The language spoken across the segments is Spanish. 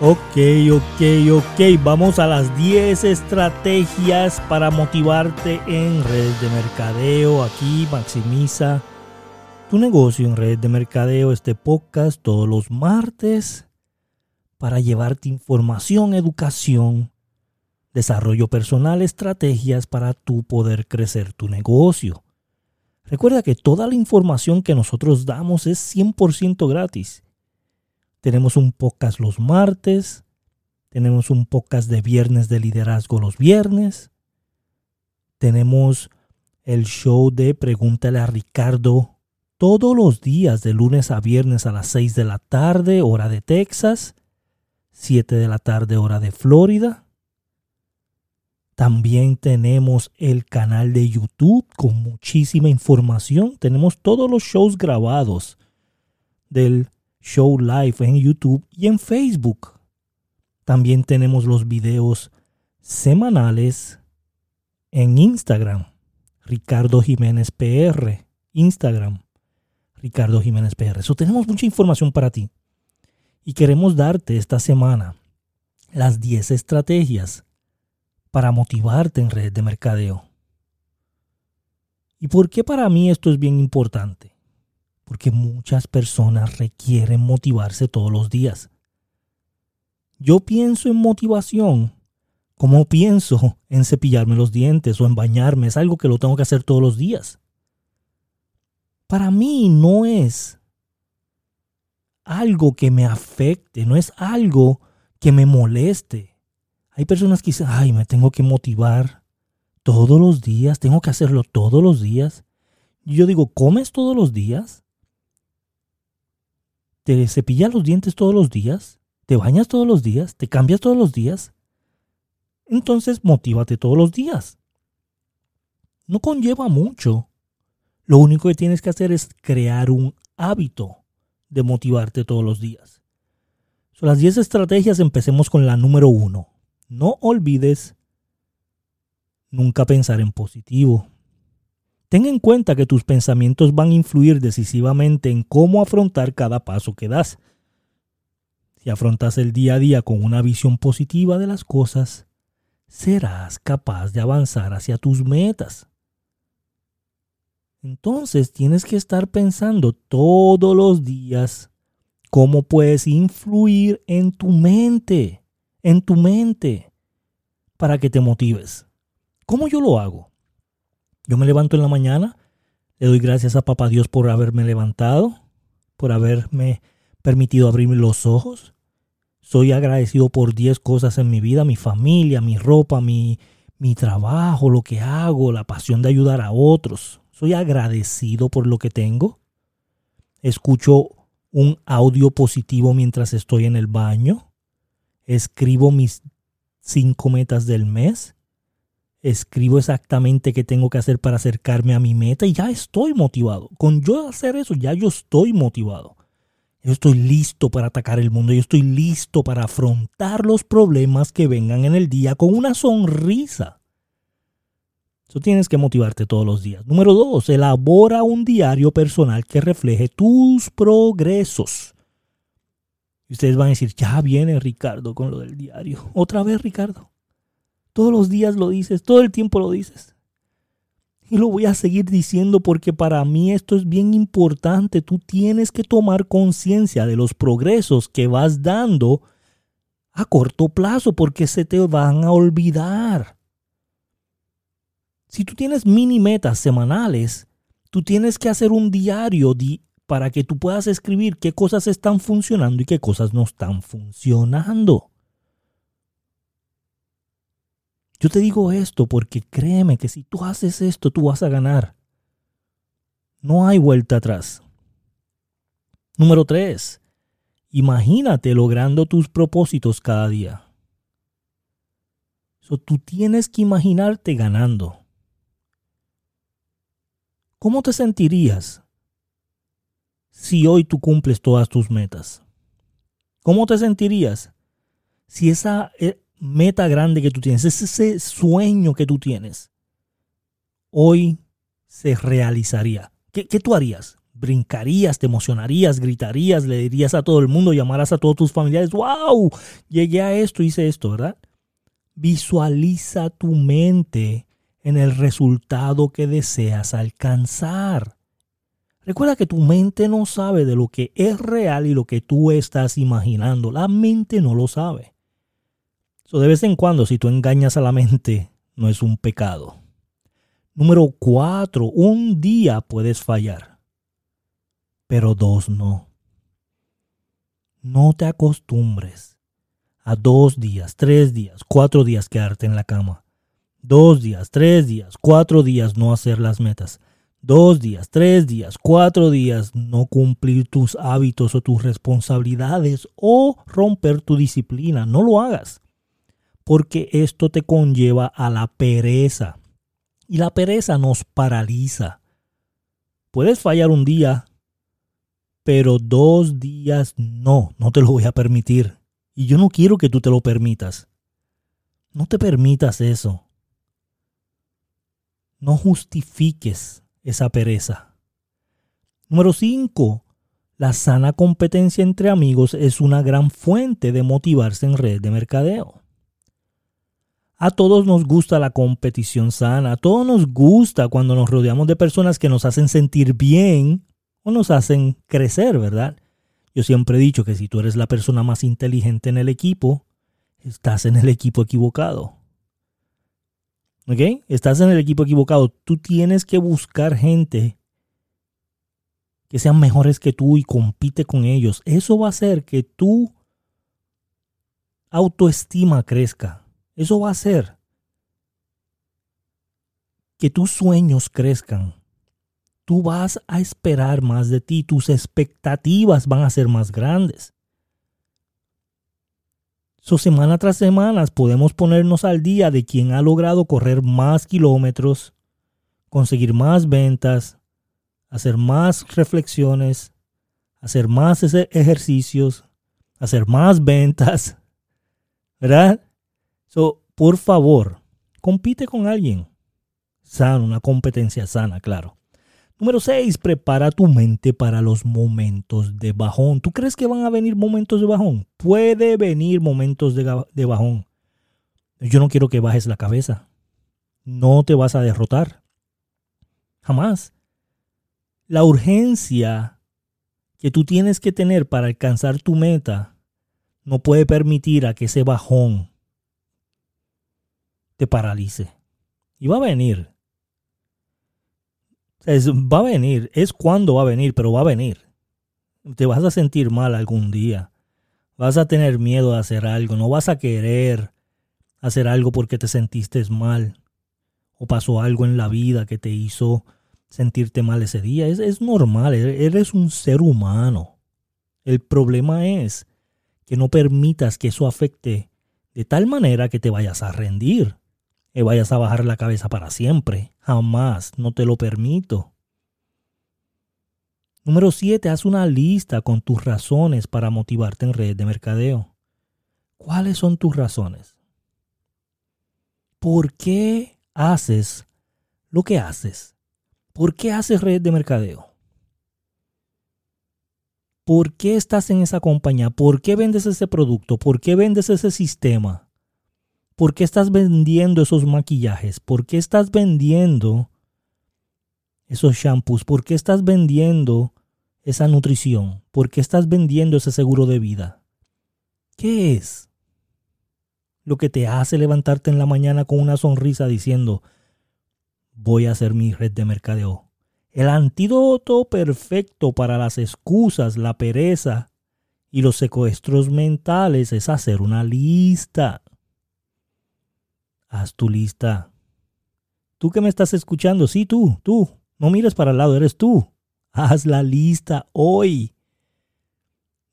Ok, ok, ok. Vamos a las 10 estrategias para motivarte en red de mercadeo. Aquí maximiza tu negocio en red de mercadeo. Este podcast todos los martes para llevarte información, educación, desarrollo personal, estrategias para tu poder crecer tu negocio. Recuerda que toda la información que nosotros damos es 100% gratis tenemos un podcast los martes. Tenemos un podcast de viernes de liderazgo los viernes. Tenemos el show de Pregúntale a Ricardo todos los días de lunes a viernes a las 6 de la tarde, hora de Texas, 7 de la tarde, hora de Florida. También tenemos el canal de YouTube con muchísima información. Tenemos todos los shows grabados del show live en YouTube y en Facebook. También tenemos los videos semanales en Instagram. Ricardo Jiménez PR. Instagram. Ricardo Jiménez PR. Eso tenemos mucha información para ti. Y queremos darte esta semana las 10 estrategias para motivarte en red de mercadeo. ¿Y por qué para mí esto es bien importante? Porque muchas personas requieren motivarse todos los días. Yo pienso en motivación como pienso en cepillarme los dientes o en bañarme, es algo que lo tengo que hacer todos los días. Para mí no es algo que me afecte, no es algo que me moleste. Hay personas que dicen, ay, me tengo que motivar todos los días, tengo que hacerlo todos los días. yo digo, ¿comes todos los días? Te cepillas los dientes todos los días, te bañas todos los días, te cambias todos los días, entonces motívate todos los días. No conlleva mucho. Lo único que tienes que hacer es crear un hábito de motivarte todos los días. Son las 10 estrategias, empecemos con la número 1. No olvides nunca pensar en positivo. Ten en cuenta que tus pensamientos van a influir decisivamente en cómo afrontar cada paso que das. Si afrontas el día a día con una visión positiva de las cosas, serás capaz de avanzar hacia tus metas. Entonces tienes que estar pensando todos los días cómo puedes influir en tu mente, en tu mente, para que te motives. ¿Cómo yo lo hago? Yo me levanto en la mañana, le doy gracias a Papá Dios por haberme levantado, por haberme permitido abrir los ojos. Soy agradecido por 10 cosas en mi vida, mi familia, mi ropa, mi, mi trabajo, lo que hago, la pasión de ayudar a otros. Soy agradecido por lo que tengo. Escucho un audio positivo mientras estoy en el baño. Escribo mis cinco metas del mes escribo exactamente qué tengo que hacer para acercarme a mi meta y ya estoy motivado. Con yo hacer eso, ya yo estoy motivado. Yo estoy listo para atacar el mundo, yo estoy listo para afrontar los problemas que vengan en el día con una sonrisa. Eso tienes que motivarte todos los días. Número dos, elabora un diario personal que refleje tus progresos. Y ustedes van a decir, ya viene Ricardo con lo del diario. Otra vez, Ricardo. Todos los días lo dices, todo el tiempo lo dices. Y lo voy a seguir diciendo porque para mí esto es bien importante. Tú tienes que tomar conciencia de los progresos que vas dando a corto plazo porque se te van a olvidar. Si tú tienes mini metas semanales, tú tienes que hacer un diario para que tú puedas escribir qué cosas están funcionando y qué cosas no están funcionando. Yo te digo esto porque créeme que si tú haces esto, tú vas a ganar. No hay vuelta atrás. Número 3. Imagínate logrando tus propósitos cada día. So, tú tienes que imaginarte ganando. ¿Cómo te sentirías si hoy tú cumples todas tus metas? ¿Cómo te sentirías si esa, eh, meta grande que tú tienes, ese sueño que tú tienes, hoy se realizaría. ¿Qué, tú harías? brincarías, te emocionarías, gritarías, le dirías a todo el mundo, llamarás a todos tus familiares, wow, llegué a esto, hice esto, ¿verdad? Visualiza tu mente en el resultado que deseas alcanzar. Recuerda que tu mente no sabe de lo que es real y lo que tú estás imaginando. La mente no lo sabe. De vez en cuando, si tú engañas a la mente, no es un pecado. Número cuatro, un día puedes fallar, pero dos no. No te acostumbres a dos días, tres días, cuatro días quedarte en la cama. Dos días, tres días, cuatro días no hacer las metas. Dos días, tres días, cuatro días no cumplir tus hábitos o tus responsabilidades o romper tu disciplina. No lo hagas. Porque esto te conlleva a la pereza. Y la pereza nos paraliza. Puedes fallar un día, pero dos días no, no te lo voy a permitir. Y yo no quiero que tú te lo permitas. No te permitas eso. No justifiques esa pereza. Número 5. La sana competencia entre amigos es una gran fuente de motivarse en red de mercadeo. A todos nos gusta la competición sana, a todos nos gusta cuando nos rodeamos de personas que nos hacen sentir bien o nos hacen crecer, ¿verdad? Yo siempre he dicho que si tú eres la persona más inteligente en el equipo, estás en el equipo equivocado. ¿Ok? Estás en el equipo equivocado. Tú tienes que buscar gente que sean mejores que tú y compite con ellos. Eso va a hacer que tu autoestima crezca. Eso va a hacer que tus sueños crezcan. Tú vas a esperar más de ti, tus expectativas van a ser más grandes. So, semana tras semana podemos ponernos al día de quien ha logrado correr más kilómetros, conseguir más ventas, hacer más reflexiones, hacer más ejercicios, hacer más ventas, ¿verdad? So, por favor, compite con alguien sano, una competencia sana, claro. Número 6, prepara tu mente para los momentos de bajón. ¿Tú crees que van a venir momentos de bajón? Puede venir momentos de, de bajón. Yo no quiero que bajes la cabeza. No te vas a derrotar. Jamás. La urgencia que tú tienes que tener para alcanzar tu meta no puede permitir a que ese bajón te paralice. Y va a venir. Es, va a venir. Es cuando va a venir, pero va a venir. Te vas a sentir mal algún día. Vas a tener miedo de hacer algo. No vas a querer hacer algo porque te sentiste mal. O pasó algo en la vida que te hizo sentirte mal ese día. Es, es normal. E-, eres un ser humano. El problema es que no permitas que eso afecte de tal manera que te vayas a rendir y vayas a bajar la cabeza para siempre. Jamás, no te lo permito. Número 7. Haz una lista con tus razones para motivarte en red de mercadeo. ¿Cuáles son tus razones? ¿Por qué haces lo que haces? ¿Por qué haces red de mercadeo? ¿Por qué estás en esa compañía? ¿Por qué vendes ese producto? ¿Por qué vendes ese sistema? ¿Por qué estás vendiendo esos maquillajes? ¿Por qué estás vendiendo esos shampoos? ¿Por qué estás vendiendo esa nutrición? ¿Por qué estás vendiendo ese seguro de vida? ¿Qué es lo que te hace levantarte en la mañana con una sonrisa diciendo, voy a hacer mi red de mercadeo? El antídoto perfecto para las excusas, la pereza y los secuestros mentales es hacer una lista. Haz tu lista. Tú que me estás escuchando, sí, tú, tú. No mires para el lado, eres tú. Haz la lista hoy.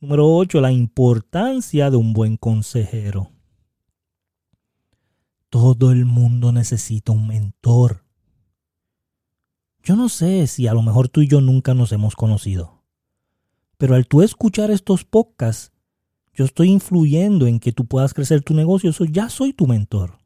Número 8. La importancia de un buen consejero. Todo el mundo necesita un mentor. Yo no sé si a lo mejor tú y yo nunca nos hemos conocido. Pero al tú escuchar estos podcasts, yo estoy influyendo en que tú puedas crecer tu negocio. Eso ya soy tu mentor.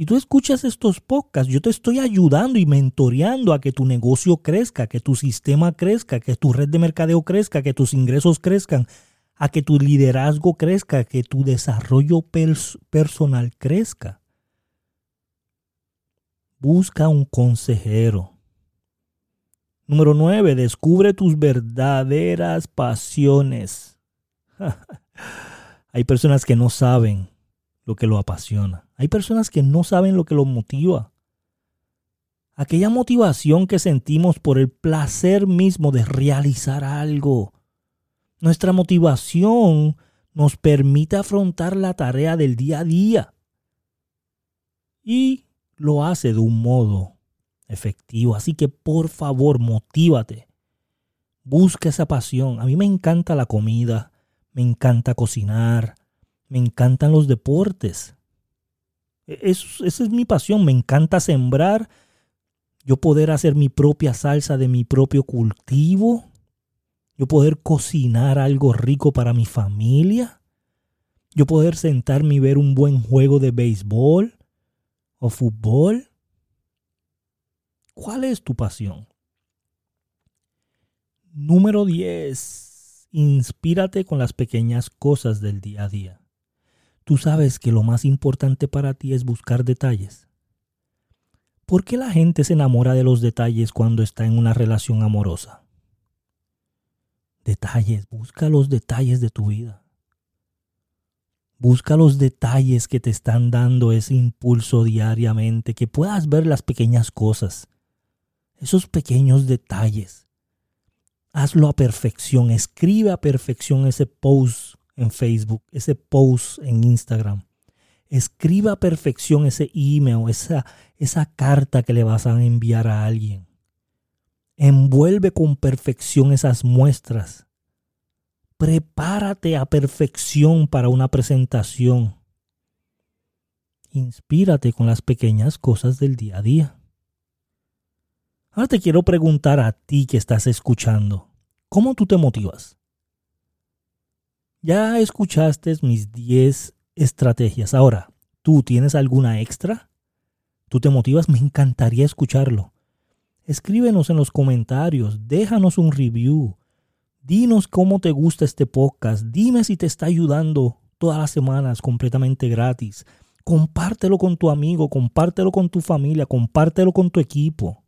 Si tú escuchas estos podcasts, yo te estoy ayudando y mentoreando a que tu negocio crezca, que tu sistema crezca, que tu red de mercadeo crezca, que tus ingresos crezcan, a que tu liderazgo crezca, que tu desarrollo personal crezca. Busca un consejero. Número 9. Descubre tus verdaderas pasiones. Hay personas que no saben lo que lo apasiona. Hay personas que no saben lo que lo motiva. Aquella motivación que sentimos por el placer mismo de realizar algo. Nuestra motivación nos permite afrontar la tarea del día a día. Y lo hace de un modo efectivo. Así que por favor, motívate. Busca esa pasión. A mí me encanta la comida, me encanta cocinar, me encantan los deportes. E, esa es mi pasión, me encanta sembrar, yo poder hacer mi propia salsa de mi propio cultivo, yo poder cocinar algo rico para mi familia, yo poder sentarme y ver un buen juego de béisbol o fútbol. ¿Cuál es tu pasión? Número 10. Inspírate con las pequeñas cosas del día a día. Tú sabes que lo más importante para ti es buscar detalles. ¿Por qué la gente se enamora de los detalles cuando está en una relación amorosa? Detalles, busca los detalles de tu vida. Busca los detalles que te están dando ese impulso diariamente, que puedas ver las pequeñas cosas, esos pequeños detalles. Hazlo a perfección, escribe a perfección ese post en Facebook, ese post en Instagram. Escriba a perfección ese email, esa, esa carta que le vas a enviar a alguien. Envuelve con perfección esas muestras. Prepárate a perfección para una presentación. Inspírate con las pequeñas cosas del día a día. Ahora te quiero preguntar a ti que estás escuchando, ¿cómo tú te motivas? Ya escuchaste mis 10 estrategias. Ahora, ¿tú tienes alguna extra? ¿Tú te motivas? Me encantaría escucharlo. Escríbenos en los comentarios, déjanos un review. Dinos cómo te gusta este podcast. Dime si te está ayudando todas las semanas completamente gratis. Compártelo con tu amigo, compártelo con tu familia, compártelo con tu equipo.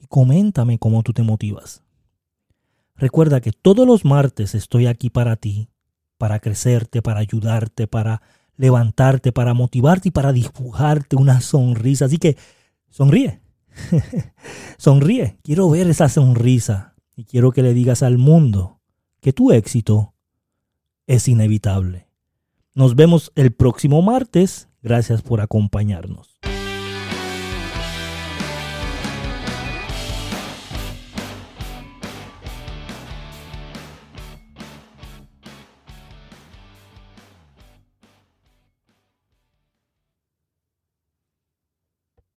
Y coméntame cómo tú te motivas. Recuerda que todos los martes estoy aquí para ti, para crecerte, para ayudarte, para levantarte, para motivarte y para dibujarte una sonrisa. Así que sonríe, sonríe. Quiero ver esa sonrisa y quiero que le digas al mundo que tu éxito es inevitable. Nos vemos el próximo martes. Gracias por acompañarnos.